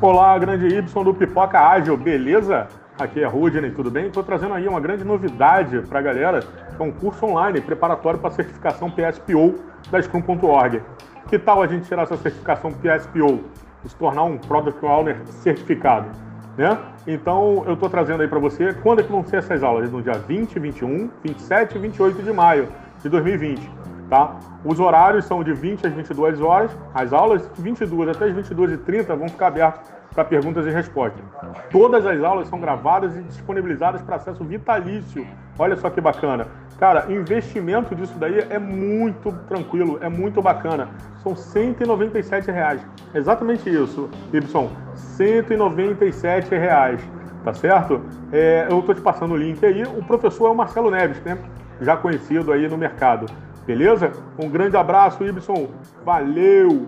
Olá, grande Y do Pipoca Ágil, beleza? Aqui é Rudney, tudo bem? Estou trazendo aí uma grande novidade para a galera, é um curso online preparatório para a certificação PSPO da Scrum.org. Que tal a gente tirar essa certificação PSPO e se tornar um Product Owner certificado? Né? Então, eu estou trazendo aí para você quando é que vão ser essas aulas? No dia 20, 21, 27 e 28 de maio de 2020. Tá? Os horários são de 20 às 22 horas, as aulas de 22 até as 22 e 30 vão ficar abertas para perguntas e respostas. Todas as aulas são gravadas e disponibilizadas para acesso vitalício. Olha só que bacana. Cara, investimento disso daí é muito tranquilo, é muito bacana. São 197 reais. Exatamente isso, Y. 197 reais. Tá certo? É, eu estou te passando o link aí. O professor é o Marcelo Neves, né? Já conhecido aí no mercado. Beleza? Um grande abraço, Ibson. Valeu!